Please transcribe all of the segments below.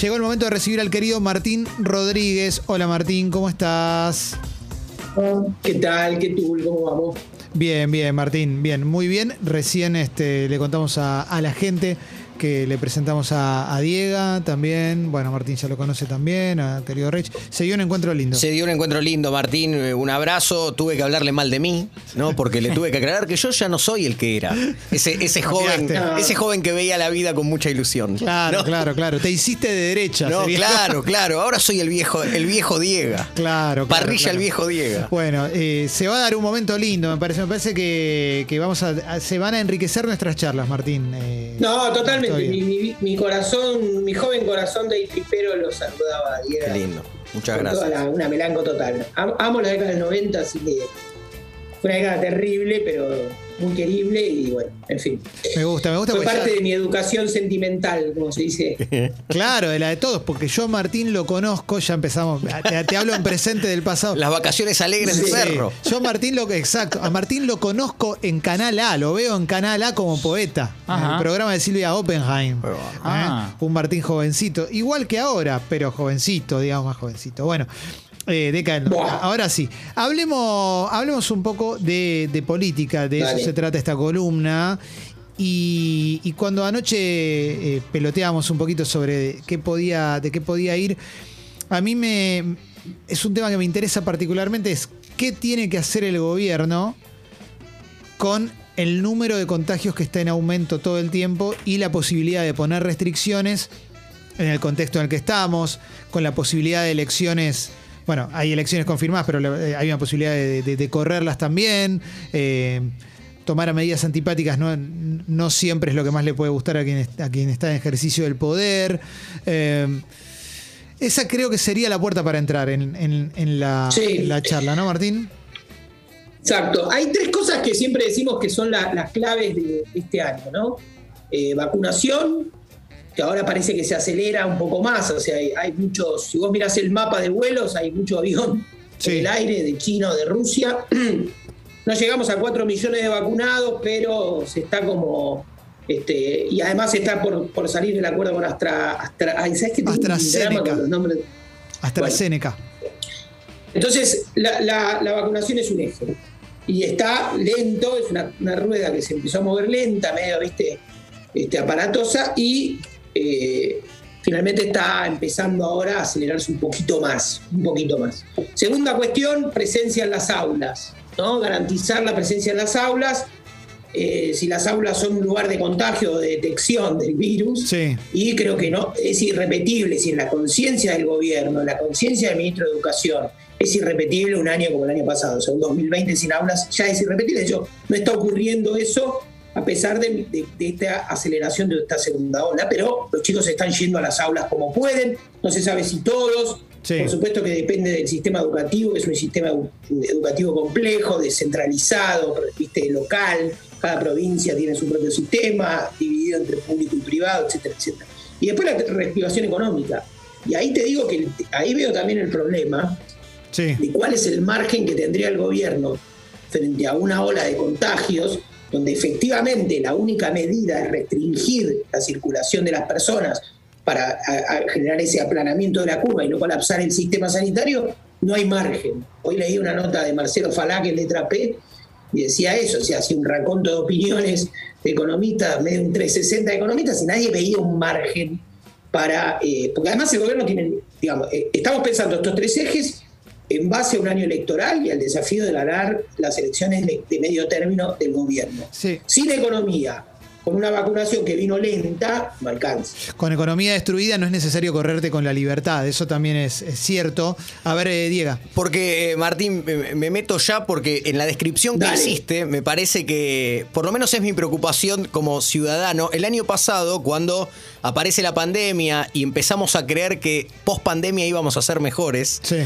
Llegó el momento de recibir al querido Martín Rodríguez. Hola Martín, ¿cómo estás? ¿Qué tal? ¿Qué tú? ¿Cómo vamos? Bien, bien, Martín, bien, muy bien. Recién este, le contamos a, a la gente que le presentamos a, a Diego también. Bueno, Martín ya lo conoce también, a querido Rich. Se dio un encuentro lindo. Se dio un encuentro lindo, Martín. eh, Un abrazo. Tuve que hablarle mal de mí, ¿no? Porque le tuve que aclarar que yo ya no soy el que era. Ese, ese joven, ese joven que veía la vida con mucha ilusión. Claro, ¿no? claro, claro. Te hiciste de derecha. No, sería. claro, claro. Ahora soy el viejo, el viejo Diego. Claro, claro, Parrilla claro. el viejo Diego. Bueno, eh, se va a dar un momento lindo, me parece. Me parece que, que vamos a, a- se van a enriquecer nuestras charlas, Martín. eh, No, totalmente. Mi, mi- mi corazón, mi joven corazón de tripero lo saludaba a Diego. Qué lindo. Muchas gracias. la- una melanco total. Am- Amo la década del 90, así que fue una década terrible, pero muy querible y bueno, en fin. Me gusta, me gusta. Fue parte ya- de mi educación sentimental, como se dice. Claro, de la de todos, porque yo a Martín lo conozco, ya empezamos. Te, te hablo en presente del pasado. Las vacaciones alegres de Sí. Cerro. Yo a Martín lo exacto, a Martín lo conozco en Canal A, lo veo en Canal A como poeta, en el programa de Silvia Oppenheim. Pero, ¿eh? ah. Un Martín jovencito, igual que ahora, pero jovencito, digamos más jovencito. Bueno, eh, ahora sí, hablemos, hablemos un poco de, de política, de Dale. eso se trata esta columna. Y, y cuando anoche eh, peloteábamos un poquito sobre qué podía, de qué podía ir, a mí me es un tema que me interesa particularmente es qué tiene que hacer el gobierno con el número de contagios que está en aumento todo el tiempo y la posibilidad de poner restricciones en el contexto en el que estamos, con la posibilidad de elecciones. Bueno, hay elecciones confirmadas, pero eh, hay una posibilidad de, de- de correrlas también. eh, tomar medidas antipáticas no, no siempre es lo que más le puede gustar a quien, a quien está en ejercicio del poder. Eh, esa creo que sería la puerta para entrar en, en- en la, Sí. en la charla, ¿no, Martín? Exacto. Hay tres cosas que siempre decimos que son la- las claves de este año, ¿no? Eh, vacunación, que ahora parece que se acelera un poco más, o sea, hay, hay muchos, si vos mirás el mapa de vuelos, hay mucho avión Sí. en el aire de China o de Rusia. No llegamos a 4 millones de vacunados, pero se está como... Este, y además está por, por salir el acuerdo con Astra, Astra ay, ¿sabes qué? Tengo un AstraZeneca. drama con los nombres. AstraZeneca. Entonces, la, la- la vacunación es un eje. Y está lento, es una, una rueda que se empezó a mover lenta, medio, viste, este, aparatosa, y eh, finalmente está empezando ahora a acelerarse un poquito más, un poquito más. Segunda cuestión, presencia en las aulas, ¿no? Garantizar la presencia en las aulas. eh, si las aulas son un lugar de contagio o de detección del virus, Sí. y creo que no es irrepetible, si en la conciencia del gobierno, en la conciencia del ministro de Educación, es irrepetible un año como el año pasado, o sea, un 2020 sin aulas ya es irrepetible. Hecho, no está ocurriendo eso a pesar de, de- de esta aceleración de esta segunda ola, pero los chicos están yendo a las aulas como pueden, no se sabe si todos, Sí. por supuesto que depende del sistema educativo, que es un sistema edu- educativo complejo, descentralizado, ¿viste? local, cada provincia tiene su propio sistema, dividido entre público y privado, etcétera, etcétera. Y después la reactivación económica. Y ahí te digo que ahí veo también el problema Sí. de cuál es el margen que tendría el gobierno frente a una ola de contagios, donde efectivamente la única medida es restringir la circulación de las personas para generar ese aplanamiento de la curva y no colapsar el sistema sanitario, no hay margen. Hoy leí una nota de Marcelo que es letra P, y decía eso, o sea, hacía un raconto de opiniones de economistas, medio 360 de economistas, y nadie veía un margen para... eh, porque además el gobierno tiene, digamos, eh, estamos pensando estos tres ejes en base a un año electoral y al desafío de ganar las elecciones de, medio término del gobierno. Sí. Sin economía, con una vacunación que vino lenta, no alcanza. Con economía destruida no es necesario correrte con la libertad, eso también es, es cierto. A ver, eh, Diego. Porque, eh, Martín, me, me meto ya porque en la descripción que Dale. hiciste, me parece que, por lo menos es mi preocupación como ciudadano. El año pasado, cuando aparece la pandemia y empezamos a creer que post pandemia íbamos a ser mejores, Sí.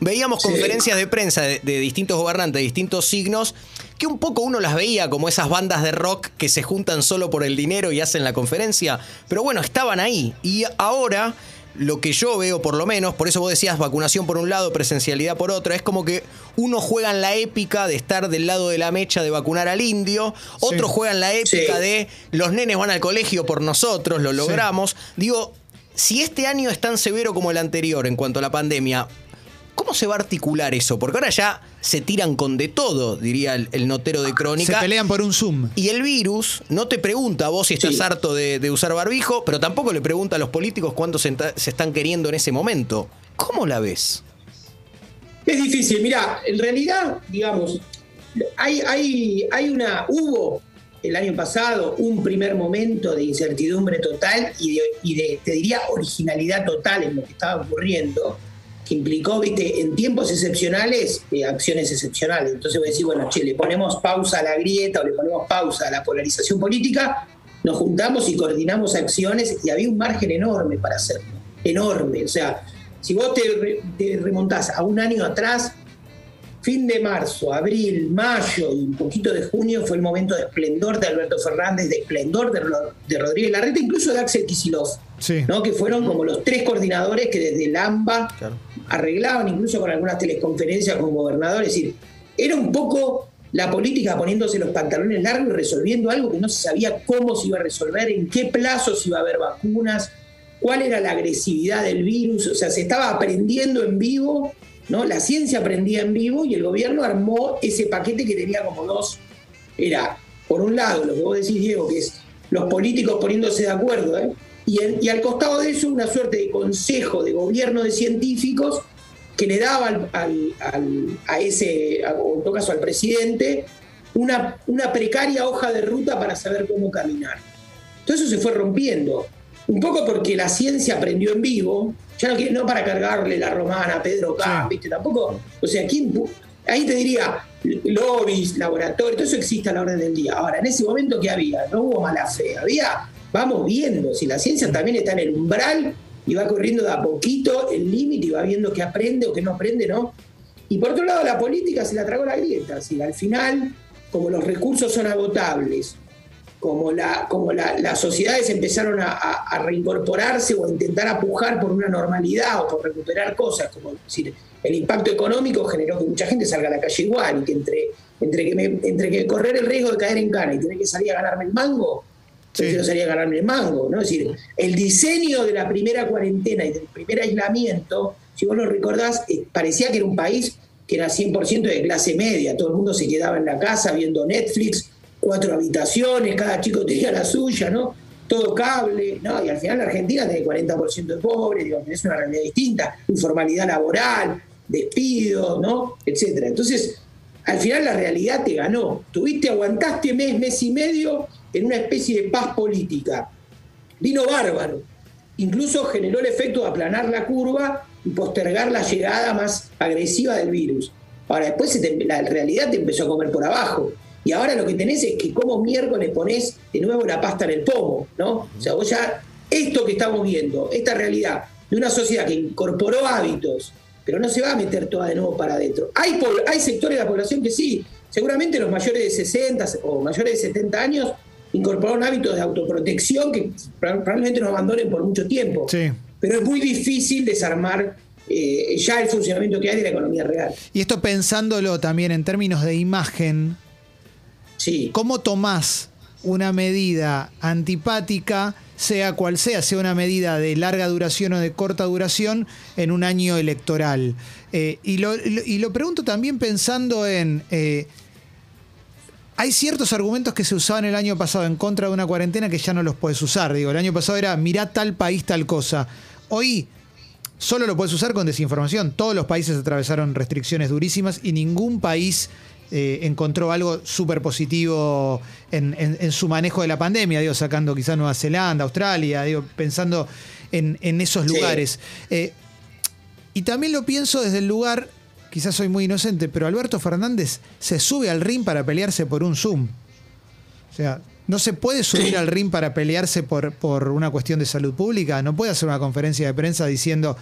veíamos Sí. conferencias de prensa de, de distintos gobernantes, de distintos signos, que un poco uno las veía como esas bandas de rock que se juntan solo por el dinero y hacen la conferencia, pero bueno, estaban ahí. Y ahora, lo que yo veo por lo menos, por eso vos decías vacunación por un lado, presencialidad por otro, es como que uno juega en la épica de estar del lado de la mecha de vacunar al indio, otro juega en la épica Sí. de los nenes van al colegio por nosotros, lo logramos. Digo, si este año es tan severo como el anterior en cuanto a la pandemia, ¿cómo se va a articular eso? Porque ahora ya se tiran con de todo, diría el, notero de crónica. Se pelean por un Zoom. Y el virus no te pregunta a vos si estás harto de, usar barbijo, pero tampoco le pregunta a los políticos cuánto se, se están queriendo en ese momento. ¿Cómo la ves? Es difícil, mira, en realidad, digamos, hay, hay, hay una, hubo el año pasado un primer momento de incertidumbre total y de, te diría, originalidad total en lo que estaba ocurriendo, que implicó, viste, en tiempos excepcionales, eh, acciones excepcionales. Entonces voy a decir, bueno, che, le ponemos pausa a la grieta o le ponemos pausa a la polarización política, nos juntamos y coordinamos acciones y había un margen enorme para hacerlo, enorme. O sea, si vos te, remontás a un año atrás, fin de marzo, abril, mayo y un poquito de junio fue el momento de esplendor de Alberto Fernández, de esplendor de, Rodríguez Larreta, incluso de Axel Kicillof, ¿no? que fueron como los tres coordinadores que desde el AMBA arreglaban, incluso con algunas teleconferencias con gobernadores. Es decir, era un poco la política poniéndose los pantalones largos y resolviendo algo que no se sabía cómo se iba a resolver, en qué plazos iba a haber vacunas, cuál era la agresividad del virus, o sea, se estaba aprendiendo en vivo, ¿no? La ciencia aprendía en vivo y el gobierno armó ese paquete que tenía como dos, era, por un lado, lo que vos decís, Diego, que es los políticos poniéndose de acuerdo, ¿eh? Y, al costado de eso una suerte de consejo de gobierno de científicos que le daba a ese, o en todo caso al presidente, una, una precaria hoja de ruta para saber cómo caminar. Todo eso se fue rompiendo. Un poco porque la ciencia aprendió en vivo, ya no, no para cargarle la romana a Pedro Camp, ¿viste? Tampoco, o sea, ¿quién, ahí te diría, lobbies, laboratorios, todo eso existe a la orden del día. Ahora, en ese momento, ¿qué había? No hubo mala fe, había, vamos viendo, si la ciencia también está en el umbral y va corriendo de a poquito el límite y va viendo qué aprende o qué no aprende, ¿no? Y por otro lado, la política se la tragó la grieta, si al final, como los recursos son agotables, como, la, como las sociedades empezaron a, reincorporarse o a intentar apujar por una normalidad o por recuperar cosas, como decir, el impacto económico generó que mucha gente salga a la calle igual y que entre, entre, que, entre que correr el riesgo de caer en cana y tener que salir a ganarme el mango, prefiero salir a ganarme el mango. ¿no? Es decir, el diseño de la primera cuarentena y del primer aislamiento, si vos lo recordás, eh, parecía que era un país que era 100% de clase media, todo el mundo se quedaba en la casa viendo Netflix cuatro habitaciones, cada chico tenía la suya, ¿no? Todo cable, ¿no? Y al final la Argentina tiene 40% de pobres, digo, es una realidad distinta, informalidad laboral, despidos, ¿no? Etcétera. Entonces, al final la realidad te ganó. Tuviste, aguantaste mes, mes y medio en una especie de paz política. Vino bárbaro. Incluso generó el efecto de aplanar la curva y postergar la llegada más agresiva del virus. Ahora, después la realidad te empezó a comer por abajo. Y ahora lo que tenés es que como miércoles ponés de nuevo la pasta en el pomo, ¿no? O sea, vos ya, esto que estamos viendo, esta realidad de una sociedad que incorporó hábitos, pero no se va a meter toda de nuevo para adentro. Hay, hay sectores de la población que sí, seguramente los mayores de 60 o mayores de 70 años incorporaron hábitos de autoprotección que probablemente nos abandonen por mucho tiempo. Sí. Pero es muy difícil desarmar eh, ya el funcionamiento que hay de la economía real. Y esto pensándolo también en términos de imagen, ¿Cómo tomás una medida antipática, sea cual sea, sea una medida de larga duración o de corta duración, en un año electoral? Eh, y, lo, pregunto también pensando en... Eh, hay ciertos argumentos que se usaban el año pasado en contra de una cuarentena que ya no los puedes usar. Digo, el año pasado era mirá tal país, tal cosa. Hoy solo lo puedes usar con desinformación. Todos los países atravesaron restricciones durísimas y ningún país eh, encontró algo súper positivo en, su manejo de la pandemia, digo, sacando quizás Nueva Zelanda, Australia, digo, pensando en, esos lugares. Eh, y también lo pienso desde el lugar, quizás soy muy inocente, pero Alberto Fernández se sube al ring para pelearse por un Zoom. O sea, no se puede subir al ring para pelearse por, por una cuestión de salud pública, no puede hacer una conferencia de prensa diciendo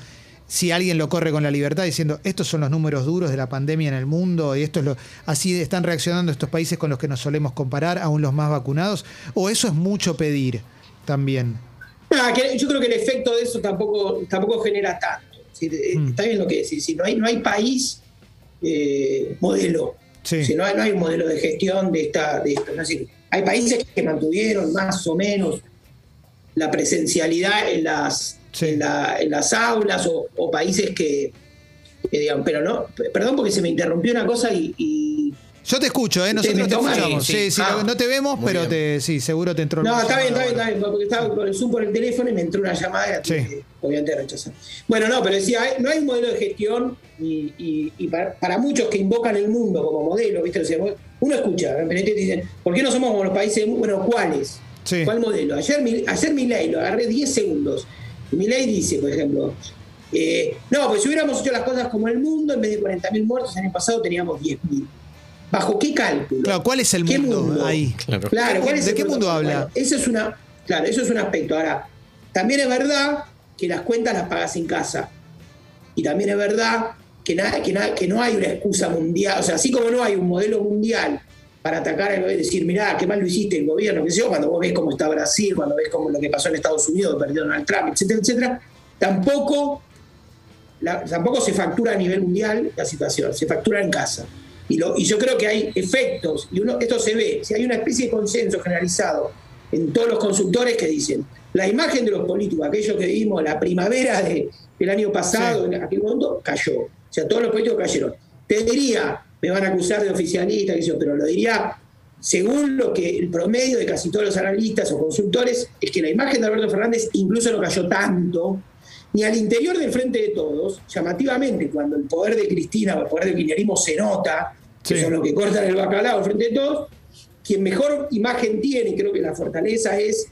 si alguien lo corre con la libertad diciendo estos son los números duros de la pandemia en el mundo y esto es lo así están reaccionando estos países con los que nos solemos comparar, aún los más vacunados, o eso es mucho pedir también. yo creo que el efecto de eso tampoco, tampoco genera tanto. Mm. Está bien lo que decís, si no hay, no hay país eh, modelo, si no hay, no hay un modelo de gestión de esta, de esto. hay países que mantuvieron más o menos la presencialidad en las Sí. en, la- en las aulas o, o países que, que digan, pero no, perdón porque se me interrumpió una cosa y, y- Yo te escucho, ¿eh? ¿Te- Nosotros te escuchamos. Sí, Sí, Ah. no, no te vemos, pero te, sí, seguro te entró No, está bien, está bien, está bien, porque estaba con el Zoom por el teléfono y me entró una llamada y la tuve Sí. que, obviamente rechazar. Bueno, no, pero decía, hay- no hay un modelo de gestión y, y- y para, para muchos que invocan el mundo como modelo, ¿viste? O sea, uno escucha, en Benedetto dicen, ¿por qué no somos como los países? Bueno, ¿cuáles? Sí. ¿Cuál modelo? Ayer, mi- ayer Milei, lo agarré 10 segundos. Milei dice, por ejemplo, eh, no, pues si hubiéramos hecho las cosas como el mundo, en vez de 40.000 muertos, el año pasado teníamos 10.000. ¿Bajo qué cálculo? Claro, ¿cuál es el ¿Qué mundo, ahí? Claro. Claro, ¿cuál es ¿De el qué mundo habla? Bueno, eso es una, claro, eso es un aspecto. Ahora, también es verdad que las cuentas las pagas en casa. Y también es verdad que, nada, que, nada, que no hay una excusa mundial. O sea, así como no hay un modelo mundial para atacar gobierno y decir, mirá, qué mal lo hiciste el gobierno, qué sé yo, cuando vos ves cómo está Brasil, cuando ves cómo lo que pasó en Estados Unidos, perdió Donald Trump, etcétera, etcétera, tampoco, la- tampoco se factura a nivel mundial la situación, se factura en casa. Y, lo, y yo creo que hay efectos, y uno, esto se ve, si hay una especie de consenso generalizado en todos los consultores que dicen, la imagen de los políticos, aquello que vimos la primavera de- del año pasado, en aquel momento, cayó. O sea, todos los políticos cayeron. Te diría, me van a acusar de oficialista, qué sé yo, pero lo diría según lo que el promedio de casi todos los analistas o consultores, es que la imagen de Alberto Fernández incluso no cayó tanto, ni al interior del frente de todos, llamativamente, cuando el poder de Cristina o el poder del kirchnerismo se nota, que son los que cortan el bacalao al frente de todos, quien mejor imagen tiene, y creo que la fortaleza es,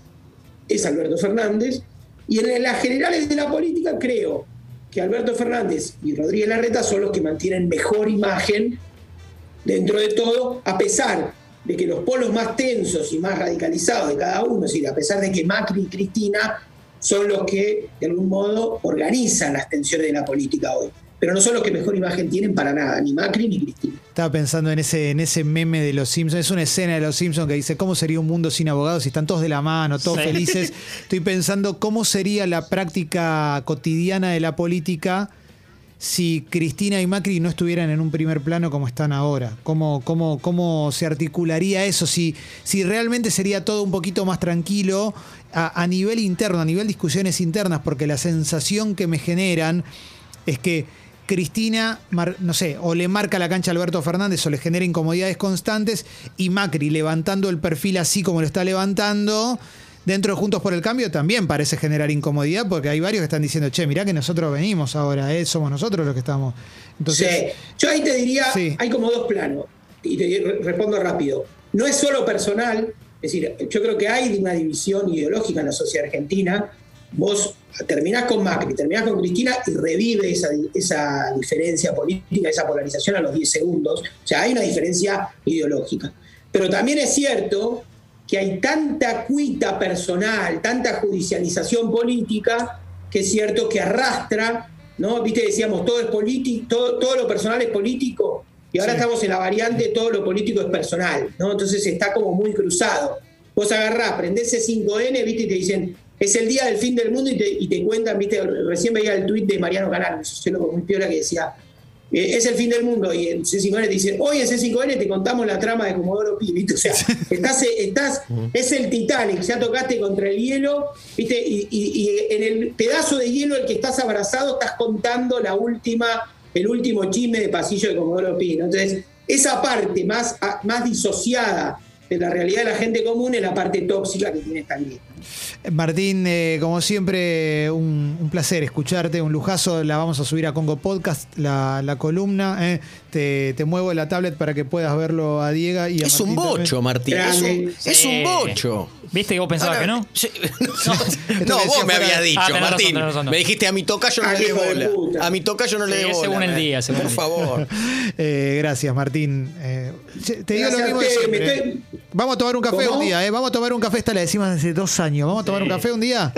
es Alberto Fernández, y en las generales de la política creo que Alberto Fernández y Rodríguez Larreta son los que mantienen mejor imagen dentro de todo, a pesar de que los polos más tensos y más radicalizados de cada uno, es decir, a pesar de que Macri y Cristina son los que de algún modo organizan las tensiones de la política hoy, pero no son los que mejor imagen tienen para nada, ni Macri ni Cristina. Estaba pensando en ese, en ese meme de los Simpsons. Es una escena de los Simpsons que dice, ¿cómo sería un mundo sin abogados si están todos de la mano, todos Sí. felices? Estoy pensando cómo sería la práctica cotidiana de la política si Cristina y Macri no estuvieran en un primer plano como están ahora. ¿Cómo, cómo, cómo se articularía eso? Si, si realmente sería todo un poquito más tranquilo a, a nivel interno, a nivel discusiones internas, porque la sensación que me generan es que Cristina, no sé, o le marca la cancha a Alberto Fernández o le genera incomodidades constantes y Macri levantando el perfil así como lo está levantando, dentro de Juntos por el Cambio también parece generar incomodidad porque hay varios que están diciendo, che, mirá que nosotros venimos ahora, ¿eh? somos nosotros los que estamos. Entonces, Sí. Yo ahí te diría, Sí. hay como dos planos, y te re- respondo rápido. No es solo personal, es decir, yo creo que hay una división ideológica en la sociedad argentina. Vos terminás con Macri, terminás con Cristina y revive esa, esa diferencia política, esa polarización a los 10 segundos. O sea, hay una diferencia ideológica. Pero también es cierto que hay tanta cuita personal, tanta judicialización política, que es cierto que arrastra, ¿no? Viste, decíamos, todo es político, todo, todo lo personal es político, y ahora Sí. estamos en la variante todo lo político es personal, ¿no? Entonces está como muy cruzado. Vos agarrás, prendés C5N, viste, y te dicen, es el día del fin del mundo, y te, y te cuentan, viste, recién veía el tuit de Mariano Canal, un sociólogo muy piola, que decía, eh, es el fin del mundo, y en C5N te dicen, hoy en C5N te contamos la trama de Comodoro Pi, ¿viste? O sea, estás, estás, es el Titanic, ya tocaste contra el hielo, ¿viste? Y, y- y en el pedazo de hielo al que estás abrazado estás contando la última, el último chisme de pasillo de Comodoro Pi, ¿no? Entonces, esa parte más, más disociada de la realidad de la gente común es la parte tóxica que tiene esta lista. Martín, eh, como siempre, un, un placer escucharte, un lujazo. La vamos a subir a Congo Podcast, la, la columna. eh. Te, te muevo la tablet para que puedas verlo a Diego y a Es un también. bocho, Martín. Es un, es bocho. ¿Viste que vos pensabas Ahora, que no? no, no, vos me habías dicho, Ah, razón, Martín. razón. Me dijiste a mi tocayo no Ah, le de bola. A mi tocayo no le Sí, dé bola. según el eh. día, según Por el día. favor. Eh, gracias, Martín. Te digo Gracias lo mismo de siempre. estoy- Vamos a tomar un café ¿Cómo? un día, ¿eh? Vamos a tomar un café, esta la decimos hace dos años. ¿Vamos a tomar un café un día?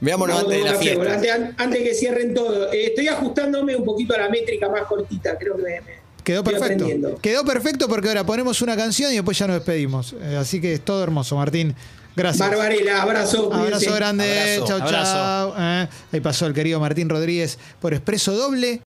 Veámonos antes de la café, fiesta. antes, an- antes que cierren todo. Eh, estoy ajustándome un poquito a la métrica más cortita, creo que me, me- Quedó perfecto. Quedó perfecto porque ahora ponemos una canción y después ya nos despedimos. Eh, así que es todo hermoso, Martín. Gracias. Barbarela, abrazo. Abrazo cuídense. grande. Abrazo. Chau, Abrazo. chau. Eh, ahí pasó el querido Martín Rodríguez por Expreso Doble.